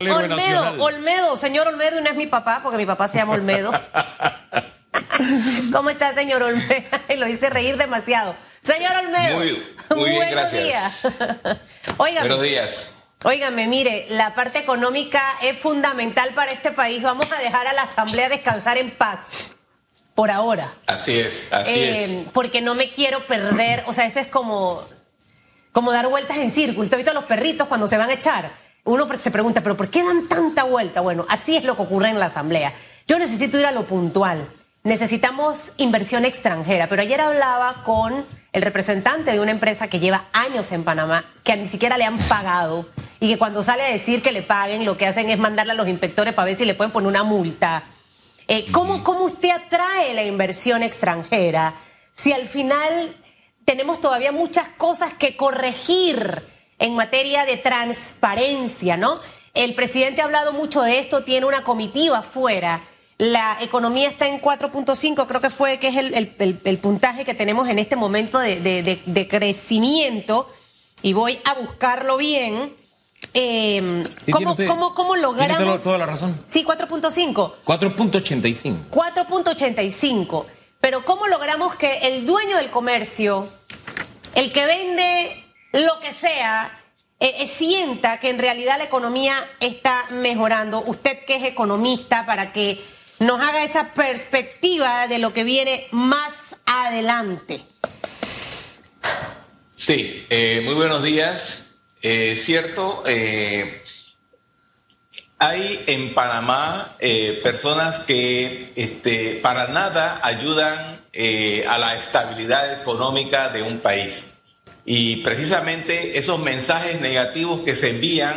Olmedo, Olmedo, señor Olmedo, y no es mi papá, porque mi papá se llama Olmedo. ¿Cómo está, señor Olmedo? Lo hice reír demasiado. Señor Olmedo. Muy, muy bien, gracias. Buenos días. Óigame, mire, la parte económica es fundamental para este país. Vamos a dejar a la Asamblea descansar en paz. Por ahora. Así es, así eh, es. Porque no me quiero perder, o sea, eso es como, como dar vueltas en círculo. ¿Usted ha visto a los perritos cuando se van a echar? Uno se pregunta, pero ¿por qué dan tanta vuelta? Bueno, así es lo que ocurre en la Asamblea. Yo necesito ir a lo puntual. Necesitamos inversión extranjera, pero ayer hablaba con el representante de una empresa que lleva años en Panamá, que ni siquiera le han pagado y que cuando sale a decir que le paguen, lo que hacen es mandarle a los inspectores para ver si le pueden poner una multa. Eh, ¿cómo, ¿Cómo usted atrae la inversión extranjera si al final tenemos todavía muchas cosas que corregir? En materia de transparencia, ¿no? El presidente ha hablado mucho de esto, tiene una comitiva afuera. La economía está en 4.5, creo que fue que es el, puntaje que tenemos en este momento de, crecimiento. Y voy a buscarlo bien. Eh, ¿cómo, cómo, cómo, logramos? toda la razón. Sí, 4.5. 4.85. 4.85. Pero ¿cómo logramos que el dueño del comercio, el que vende lo que sea, eh, eh, sienta que en realidad la economía está mejorando. Usted que es economista, para que nos haga esa perspectiva de lo que viene más adelante. Sí, eh, muy buenos días. cierto, hay en Panamá personas que este, para nada ayudan a la estabilidad económica de un país. Y precisamente esos mensajes negativos que se envían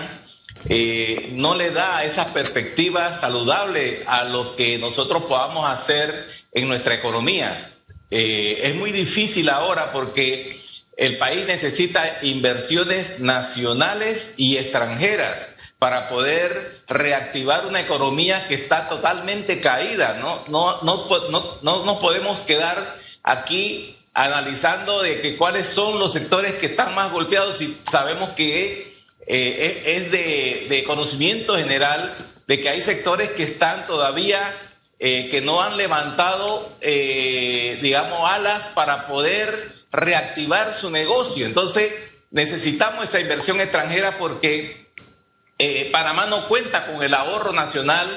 eh, no le da esa perspectiva saludable a lo que nosotros podamos hacer en nuestra economía. Eh, es muy difícil ahora porque el país necesita inversiones nacionales y extranjeras para poder reactivar una economía que está totalmente caída. No, no, no, no, no nos podemos quedar aquí analizando de que cuáles son los sectores que están más golpeados y sabemos que eh, es, de, conocimiento general de que hay sectores que están todavía, eh, que no han levantado, eh, digamos, alas para poder reactivar su negocio. Entonces, necesitamos esa inversión extranjera porque Panamá no cuenta con el ahorro nacional,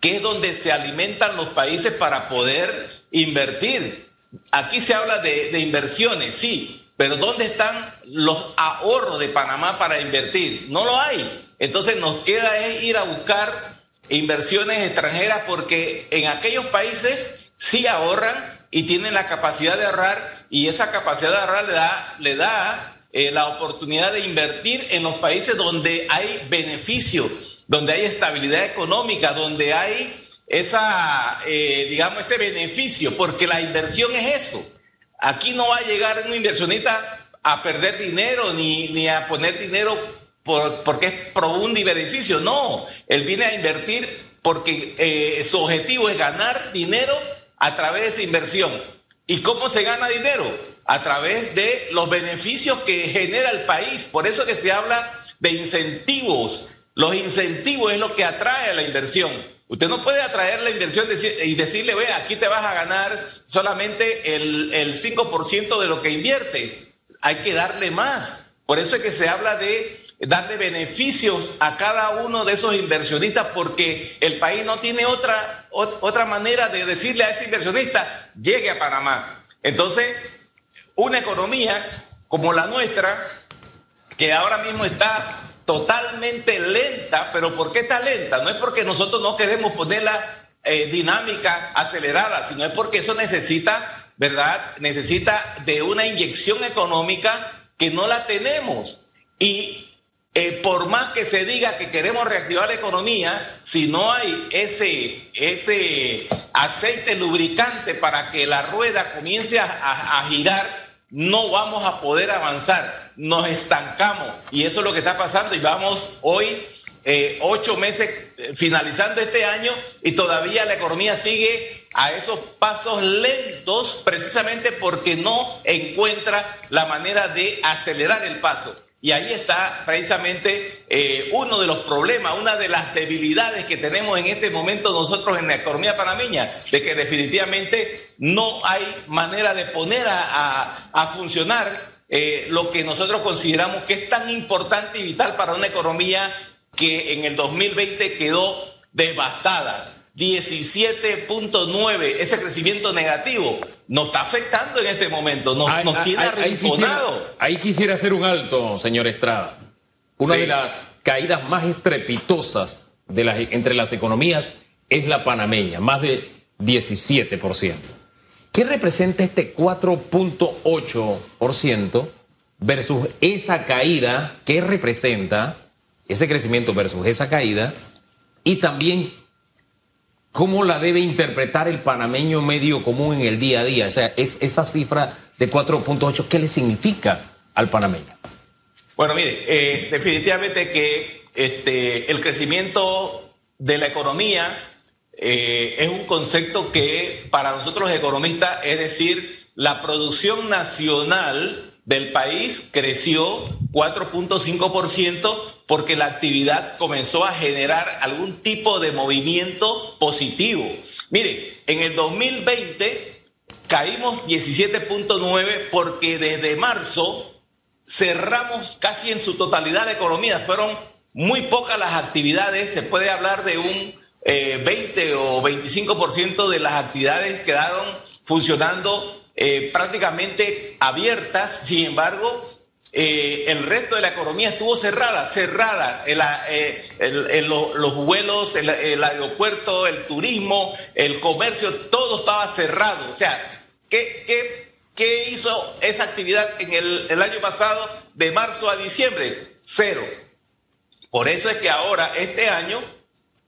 que es donde se alimentan los países para poder invertir. Aquí se habla de, inversiones, sí, pero ¿dónde están los ahorros de Panamá para invertir? No lo hay. Entonces nos queda es ir a buscar inversiones extranjeras porque en aquellos países sí ahorran y tienen la capacidad de ahorrar y esa capacidad de ahorrar le da, le da eh, la oportunidad de invertir en los países donde hay beneficios, donde hay estabilidad económica, donde hay esa, eh, digamos, ese beneficio, porque la inversión es eso. Aquí no va a llegar un inversionista a perder dinero ni, ni a poner dinero por, porque es pro un beneficio. No, él viene a invertir porque eh, su objetivo es ganar dinero a través de esa inversión. ¿Y cómo se gana dinero? A través de los beneficios que genera el país. Por eso que se habla de incentivos. Los incentivos es lo que atrae a la inversión. Usted no puede atraer la inversión y decirle, ve, aquí te vas a ganar solamente el, el 5% de lo que invierte. Hay que darle más. Por eso es que se habla de darle beneficios a cada uno de esos inversionistas porque el país no tiene otra, otra manera de decirle a ese inversionista, llegue a Panamá. Entonces, una economía como la nuestra, que ahora mismo está totalmente lenta, pero ¿por qué está lenta? No es porque nosotros no queremos ponerla eh, dinámica, acelerada, sino es porque eso necesita, ¿verdad? Necesita de una inyección económica que no la tenemos. Y eh, por más que se diga que queremos reactivar la economía, si no hay ese, ese aceite lubricante para que la rueda comience a girar, no vamos a poder avanzar, nos estancamos y eso es lo que está pasando y vamos hoy eh, ocho meses eh, finalizando este año y todavía la economía sigue a esos pasos lentos precisamente porque no encuentra la manera de acelerar el paso. Y ahí está precisamente eh, uno de los problemas, una de las debilidades que tenemos en este momento nosotros en la economía panameña, de que definitivamente no hay manera de poner a, funcionar eh, lo que nosotros consideramos que es tan importante y vital para una economía que en el 2020 quedó devastada. 17.9, ese crecimiento negativo, nos está afectando en este momento, nos, tiene arrinconado. Ahí, quisiera hacer un alto, señor Estrada. Una de las caídas más estrepitosas de las, entre las economías es la panameña, más de 17%. ¿Qué representa este 4.8% versus esa caída? ¿Qué representa ese crecimiento versus esa caída? Y también ¿Cómo la debe interpretar el panameño medio común en el día a día? O sea, es esa cifra de 4.8, ¿qué le significa al panameño? Bueno, mire, eh, definitivamente que este, el crecimiento de la economía eh, es un concepto que para nosotros economistas, es decir, la producción nacional del país creció 4.5% porque la actividad comenzó a generar algún tipo de movimiento positivo. Mire, en el 2020 caímos 17.9 porque desde marzo cerramos casi en su totalidad la economía. Fueron muy pocas las actividades, se puede hablar de un 20 eh, o 25% de las actividades quedaron funcionando eh, prácticamente abiertas, sin embargo, eh, el resto de la economía estuvo cerrada, cerrada. Los vuelos, el, aeropuerto, el turismo, el comercio, todo estaba cerrado. O sea, ¿qué, hizo esa actividad en el año pasado de marzo a diciembre? Cero. Por eso es que ahora, este año,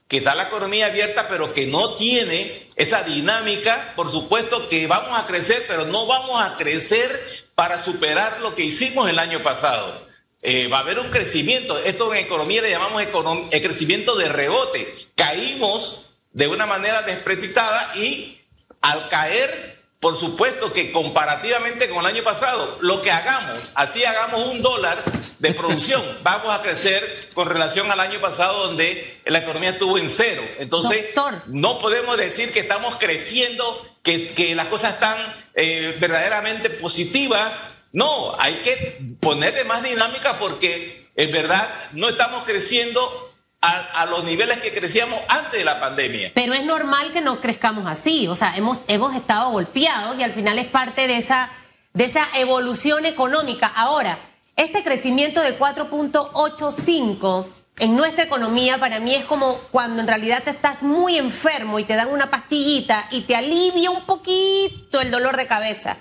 que está la economía abierta, pero que no tiene esa dinámica, por supuesto que vamos a crecer, pero no vamos a crecer para superar lo que hicimos el año pasado. Eh, va a haber un crecimiento, esto en economía le llamamos el crecimiento de rebote. Caímos de una manera desprestitada y al caer, por supuesto que comparativamente con el año pasado, lo que hagamos, así hagamos un dólar de producción, vamos a crecer con relación al año pasado donde la economía estuvo en cero. Entonces, no podemos decir que estamos creciendo, que, que las cosas están eh, verdaderamente positivas. No, hay que ponerle más dinámica porque en verdad no estamos creciendo a, los niveles que crecíamos antes de la pandemia. Pero es normal que no crezcamos así, o sea, hemos, hemos estado golpeados y al final es parte de esa, de esa evolución económica. Ahora, este crecimiento de 4.85 en nuestra economía para mí es como cuando en realidad te estás muy enfermo y te dan una pastillita y te alivia un poquito el dolor de cabeza.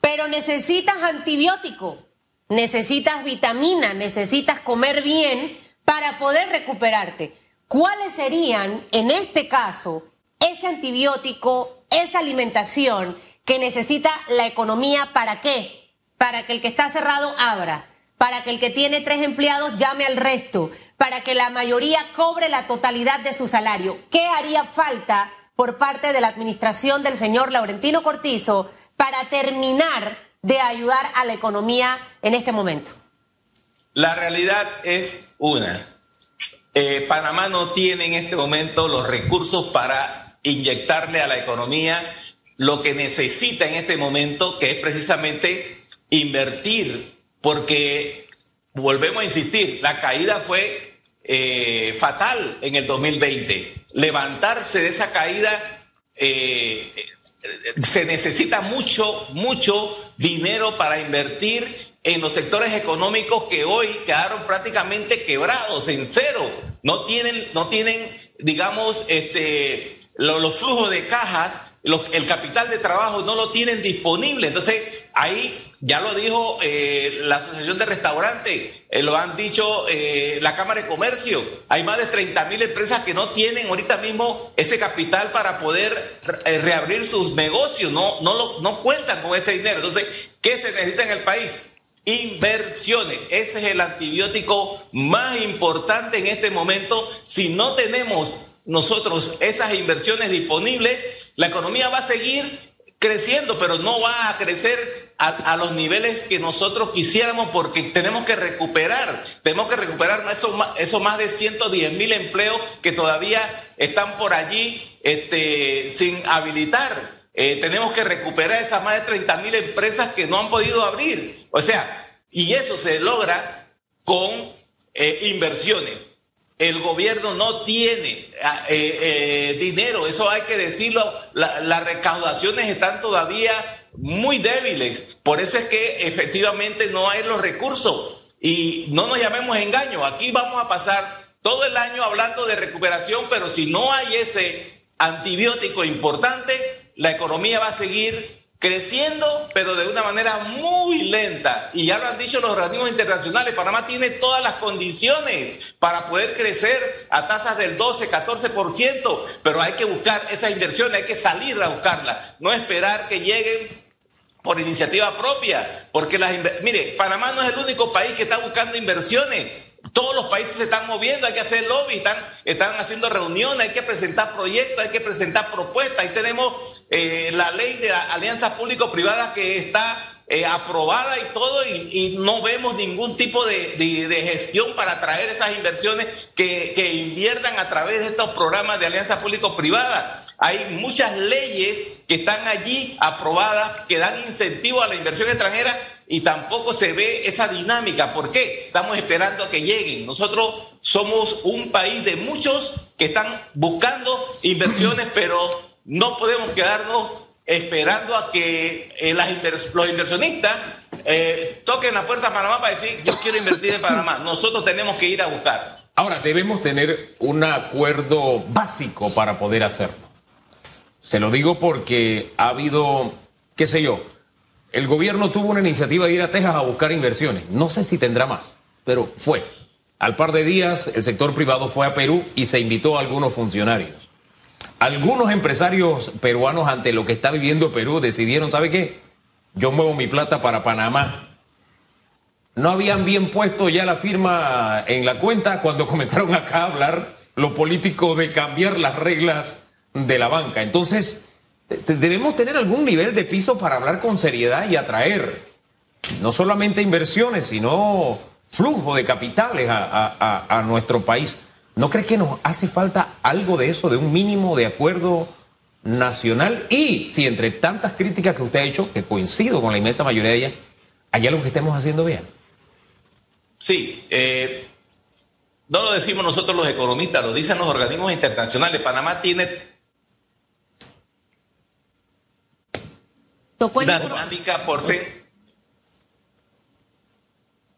Pero necesitas antibiótico, necesitas vitamina, necesitas comer bien para poder recuperarte. ¿Cuáles serían, en este caso, ese antibiótico, esa alimentación que necesita la economía para qué? Para que el que está cerrado abra, para que el que tiene tres empleados llame al resto, para que la mayoría cobre la totalidad de su salario. ¿Qué haría falta por parte de la administración del señor Laurentino Cortizo para terminar de ayudar a la economía en este momento? La realidad es una. Eh, Panamá no tiene en este momento los recursos para inyectarle a la economía lo que necesita en este momento, que es precisamente invertir, porque volvemos a insistir, la caída fue eh, fatal en el 2020. Levantarse de esa caída eh, se necesita mucho, mucho dinero para invertir en los sectores económicos que hoy quedaron prácticamente quebrados en cero. No tienen, no tienen digamos, este, los flujos de cajas el capital de trabajo no lo tienen disponible. Entonces, ahí ya lo dijo eh, la Asociación de Restaurantes, eh, lo han dicho eh, la Cámara de Comercio. Hay más de 30 mil empresas que no tienen ahorita mismo ese capital para poder reabrir sus negocios, no, no, lo, no cuentan con ese dinero. Entonces, ¿qué se necesita en el país? Inversiones. Ese es el antibiótico más importante en este momento. Si no tenemos nosotros esas inversiones disponibles, la economía va a seguir creciendo, pero no va a crecer a, los niveles que nosotros quisiéramos porque tenemos que recuperar, tenemos que recuperar esos, esos más de 110 mil empleos que todavía están por allí este, sin habilitar. Eh, tenemos que recuperar esas más de 30 mil empresas que no han podido abrir. O sea, y eso se logra con eh, inversiones. El gobierno no tiene ah, eh, dinero, eso hay que decirlo. las recaudaciones están todavía muy débiles. Por eso es que efectivamente no hay los recursos. Y no nos llamemos engaño. Aquí vamos a pasar todo el año hablando de recuperación, pero si no hay ese antibiótico importante, la economía va a seguir creciendo, pero de una manera muy lenta. Y ya lo han dicho los organismos internacionales, Panamá tiene todas las condiciones para poder crecer a tasas del 12, 14%, pero hay que buscar esa inversión, hay que salir a buscarla, no esperar que lleguen por iniciativa propia, porque las mire, Panamá no es el único país que está buscando inversiones. Todos los países se están moviendo, hay que hacer lobby, están, están haciendo reuniones, hay que presentar proyectos, hay que presentar propuestas. Ahí tenemos eh, la ley de la alianza público-privada que está eh, aprobada y todo, y, no vemos ningún tipo de, gestión para atraer esas inversiones que, que, inviertan a través de estos programas de alianza público-privada. Hay muchas leyes que están allí aprobadas que dan incentivo a la inversión extranjera y tampoco se ve esa dinámica. ¿Por qué? Estamos esperando a que lleguen. Nosotros somos un país de muchos que están buscando inversiones, pero no podemos quedarnos esperando a que eh, los inversionistas eh, toquen la puerta a Panamá para decir, yo quiero invertir en Panamá. Nosotros tenemos que ir a buscar. Ahora, debemos tener un acuerdo básico para poder hacerlo. Se lo digo porque ha habido, qué sé yo, el gobierno tuvo una iniciativa de ir a Texas a buscar inversiones. No sé si tendrá más, pero fue. Al par de días, el sector privado fue a Perú y se invitó a algunos funcionarios. Algunos empresarios peruanos ante lo que está viviendo Perú decidieron, ¿sabe qué? Yo muevo mi plata para Panamá. No habían bien puesto ya la firma en la cuenta cuando comenzaron acá a hablar los políticos de cambiar las reglas de la banca. Entonces, debemos tener algún nivel de piso para hablar con seriedad y atraer no solamente inversiones, sino flujo de capitales a, nuestro país. ¿No cree que nos hace falta algo de eso, de un mínimo de acuerdo nacional? Y si entre tantas críticas que usted ha hecho, que coincido con la inmensa mayoría de ellas, hay algo que estemos haciendo bien. Sí, eh, no lo decimos nosotros los economistas, lo dicen los organismos internacionales. Panamá tiene una dinámica por ser.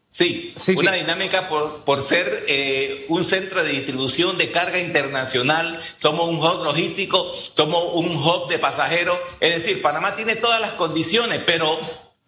Sí, una dinámica por, por ser eh, un centro de distribución de carga internacional. Somos un hub logístico, somos un hub de pasajeros. Es decir, Panamá tiene todas las condiciones, pero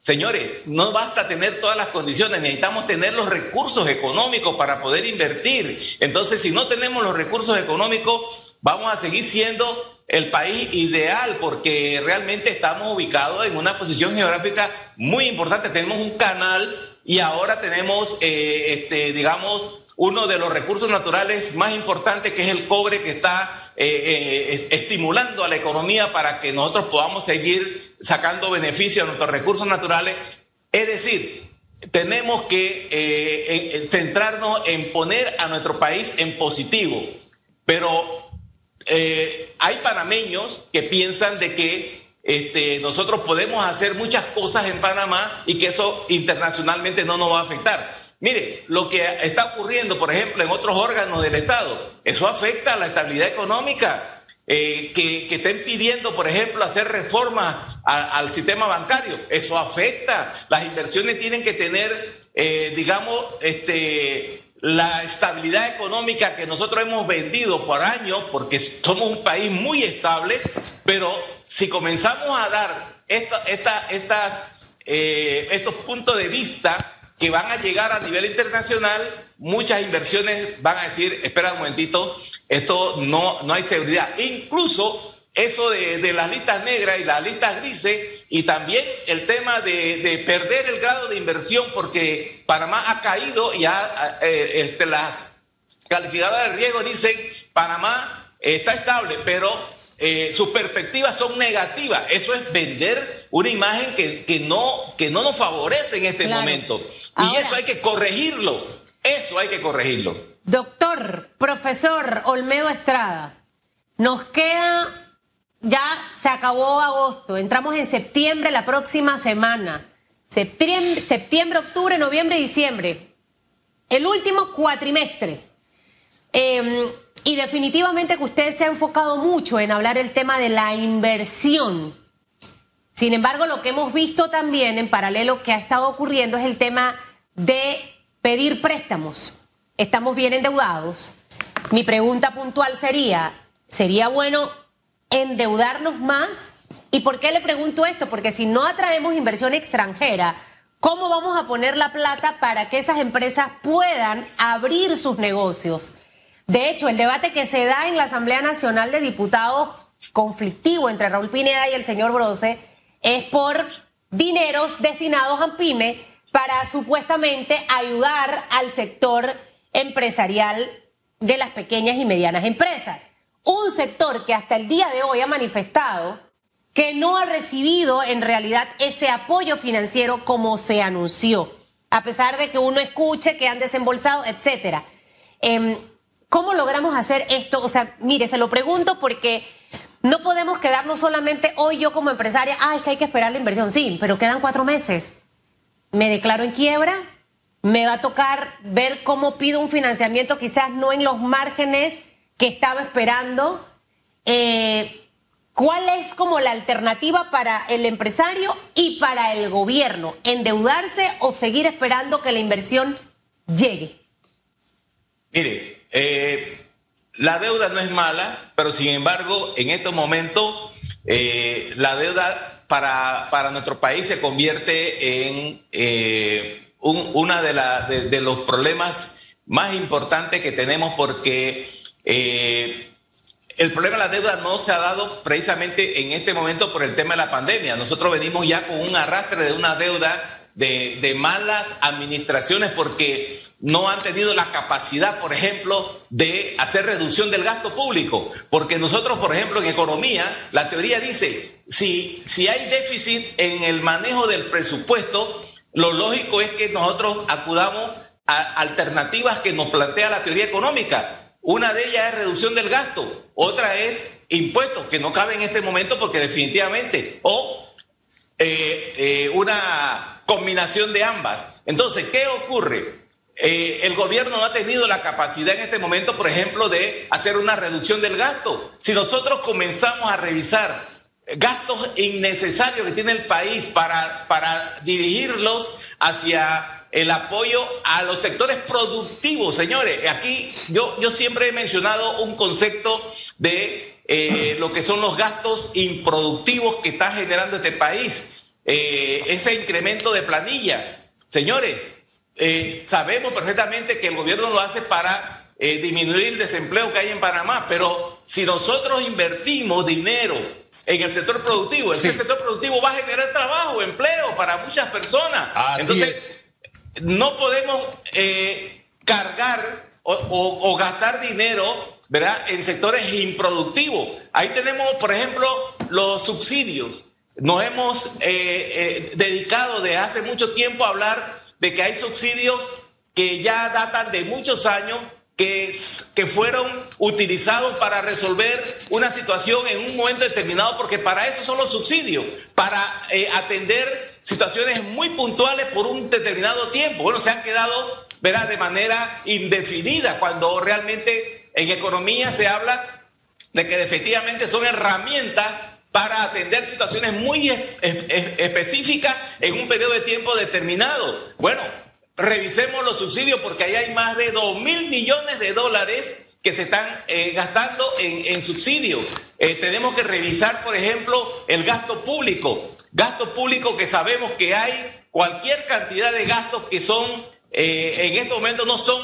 Señores, no basta tener todas las condiciones, necesitamos tener los recursos económicos para poder invertir. Entonces, si no tenemos los recursos económicos, vamos a seguir siendo el país ideal porque realmente estamos ubicados en una posición geográfica muy importante. Tenemos un canal y ahora tenemos, eh, este, digamos, uno de los recursos naturales más importantes que es el cobre que está eh, eh, estimulando a la economía para que nosotros podamos seguir sacando beneficio a nuestros recursos naturales. Es decir, tenemos que centrarnos en poner a nuestro país en positivo, pero eh, hay panameños que piensan de que este, nosotros podemos hacer muchas cosas en Panamá y que eso internacionalmente no nos va a afectar. Mire, lo que está ocurriendo, por ejemplo, en otros órganos del Estado, eso afecta a la estabilidad económica. Eh, que, estén pidiendo, por ejemplo, hacer reformas al sistema bancario, eso afecta. Las inversiones tienen que tener, eh, digamos, este, la estabilidad económica que nosotros hemos vendido por años, porque somos un país muy estable, pero si comenzamos a dar estas, eh, estos puntos de vista que van a llegar a nivel internacional, muchas inversiones van a decir, espera un momentito, esto no, no hay seguridad. Incluso eso de, las listas negras y las listas grises y también el tema de, perder el grado de inversión porque Panamá ha caído y eh, este, las calificadoras de riesgo dicen Panamá está estable, pero eh, sus perspectivas son negativas. Eso es vender una imagen que, no, que no nos favorece en este momento. y eso hay que corregirlo. Eso hay que corregirlo. Doctor, profesor Olmedo Estrada, nos queda, ya se acabó agosto, entramos en septiembre la próxima semana. Septiembre, septiembre octubre, noviembre, diciembre. El último cuatrimestre. Em, y definitivamente que usted se ha enfocado mucho en hablar el tema de la inversión. Sin embargo, lo que hemos visto también en paralelo que ha estado ocurriendo es el tema de pedir préstamos. Estamos bien endeudados. Mi pregunta puntual sería, ¿sería bueno endeudarnos más? ¿Y por qué le pregunto esto? Porque si no atraemos inversión extranjera, ¿cómo vamos a poner la plata para que esas empresas puedan abrir sus negocios? De hecho, el debate que se da en la Asamblea Nacional de Diputados conflictivo entre Raúl Pineda y el señor Brose es por dineros destinados a PYME para supuestamente ayudar al sector empresarial de las pequeñas y medianas empresas. Un sector que hasta el día de hoy ha manifestado que no ha recibido en realidad ese apoyo financiero como se anunció, a pesar de que uno escuche que han desembolsado, etcétera. Em, ¿Cómo logramos hacer esto? O sea, mire, se lo pregunto porque no podemos quedarnos solamente hoy yo como empresaria, ah, es que hay que esperar la inversión. Sí, pero quedan cuatro meses. Me declaro en quiebra, me va a tocar ver cómo pido un financiamiento, quizás no en los márgenes que estaba esperando. Eh, ¿Cuál es como la alternativa para el empresario y para el gobierno? ¿Endeudarse o seguir esperando que la inversión llegue? Mire, eh, la deuda no es mala, pero sin embargo, en estos momentos, eh, la deuda para, para, nuestro país se convierte en eh, un, de, de, los problemas más importantes que tenemos porque el problema de la deuda no se ha dado precisamente en este momento por el tema de la pandemia. Nosotros venimos ya con un arrastre de una deuda de, malas administraciones porque no han tenido la capacidad, por ejemplo, de hacer reducción del gasto público. Porque nosotros, por ejemplo, en economía, la teoría dice, si, si hay déficit en el manejo del presupuesto, lo lógico es que nosotros acudamos a alternativas que nos plantea la teoría económica. Una de ellas es reducción del gasto, otra es impuestos, que no cabe en este momento porque definitivamente, o eh, eh, una combinación de ambas. Entonces, ¿qué ocurre? Eh, el gobierno no ha tenido la capacidad en este momento, por ejemplo, de hacer una reducción del gasto. Si nosotros comenzamos a revisar gastos innecesarios que tiene el país para, para dirigirlos hacia el apoyo a los sectores productivos, señores. Aquí yo, yo siempre he mencionado un concepto de eh, lo que son los gastos improductivos que está generando este país. Eh, ese incremento de planilla. Señores, eh, sabemos perfectamente que el gobierno lo hace para disminuir el desempleo que hay en Panamá, pero si nosotros invertimos dinero en el sector productivo, el sector productivo va a generar trabajo, empleo para muchas personas. Entonces, no podemos cargar o, gastar dinero ¿verdad? en sectores improductivos. Ahí tenemos, por ejemplo, los subsidios. Nos hemos eh, eh, dedicado de hace mucho tiempo a hablar de que hay subsidios que ya datan de muchos años, que, que fueron utilizados para resolver una situación en un momento determinado, porque para eso son los subsidios, para eh, atender situaciones muy puntuales por un determinado tiempo. Bueno, se han quedado, verá, de manera indefinida, cuando realmente en economía se habla de que efectivamente son herramientas para atender situaciones muy específicas en un periodo de tiempo determinado. Bueno, revisemos los subsidios porque ahí hay más de 2 mil millones de dólares que se están eh, gastando en, subsidios. Eh, tenemos que revisar, por ejemplo, el gasto público. Gasto público que sabemos que hay cualquier cantidad de gastos que son, eh, en estos momentos no son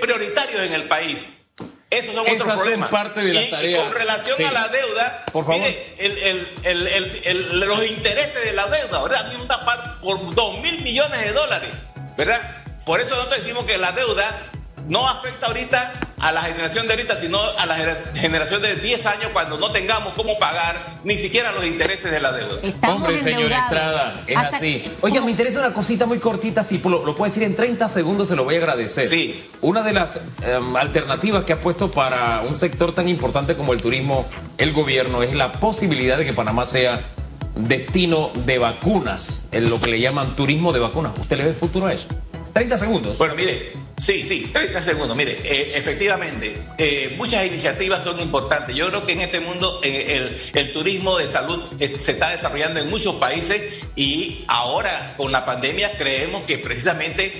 prioritarios en el país. Esos son otros problemas. parte de la y, con relación a la deuda, por favor. los intereses de la deuda, ¿verdad? por 2 mil millones de dólares, ¿verdad? Por eso nosotros decimos que la deuda no afecta ahorita a la generación de ahorita, sino a la generación de 10 años cuando no tengamos cómo pagar ni siquiera los intereses de la deuda. Estamos Hombre, señor Estrada, es así. Oiga, me interesa una cosita muy cortita, si lo, lo puede decir en 30 segundos, se lo voy a agradecer. Sí. Una de las em, alternativas que ha puesto para un sector tan importante como el turismo el gobierno es la posibilidad de que Panamá sea destino de vacunas, en lo que le llaman turismo de vacunas. ¿Usted le ve futuro a eso? 30 segundos. Bueno, mire, sí, sí, 30 segundos. Mire, eh, efectivamente, eh, muchas iniciativas son importantes. Yo creo que en este mundo eh, el, turismo de salud se está desarrollando en muchos países y ahora con la pandemia creemos que precisamente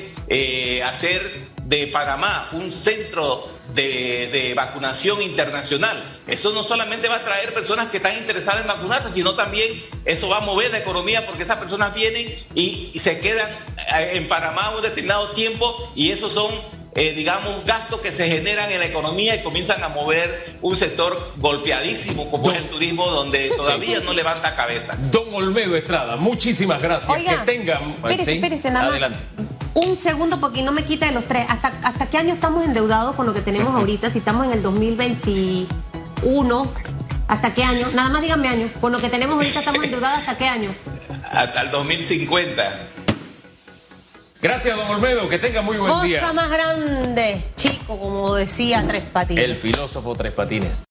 hacer de Panamá un centro de, vacunación internacional. Eso no solamente va a traer personas que están interesadas en vacunarse, sino también eso va a mover la economía porque esas personas vienen y, se quedan eh, en Panamá un determinado tiempo y esos son eh, digamos, gastos que se generan en la economía y comienzan a mover un sector golpeadísimo como es el turismo, donde todavía no levanta cabeza. Don Olmedo Estrada, muchísimas gracias. que tengan. Espérese, espérese, nada Adelante un segundo porque no me quita de los tres. ¿Hasta, hasta qué año estamos endeudados con lo que tenemos ahorita? Si estamos en el 2021, ¿hasta qué año? Nada más díganme año. Con lo que tenemos ahorita estamos endeudados ¿hasta qué año? Hasta el 2050. Gracias, don Olmedo. Que tenga muy buen día. Cosa más grande, chico, como decía Tres Patines. El filósofo Tres Patines.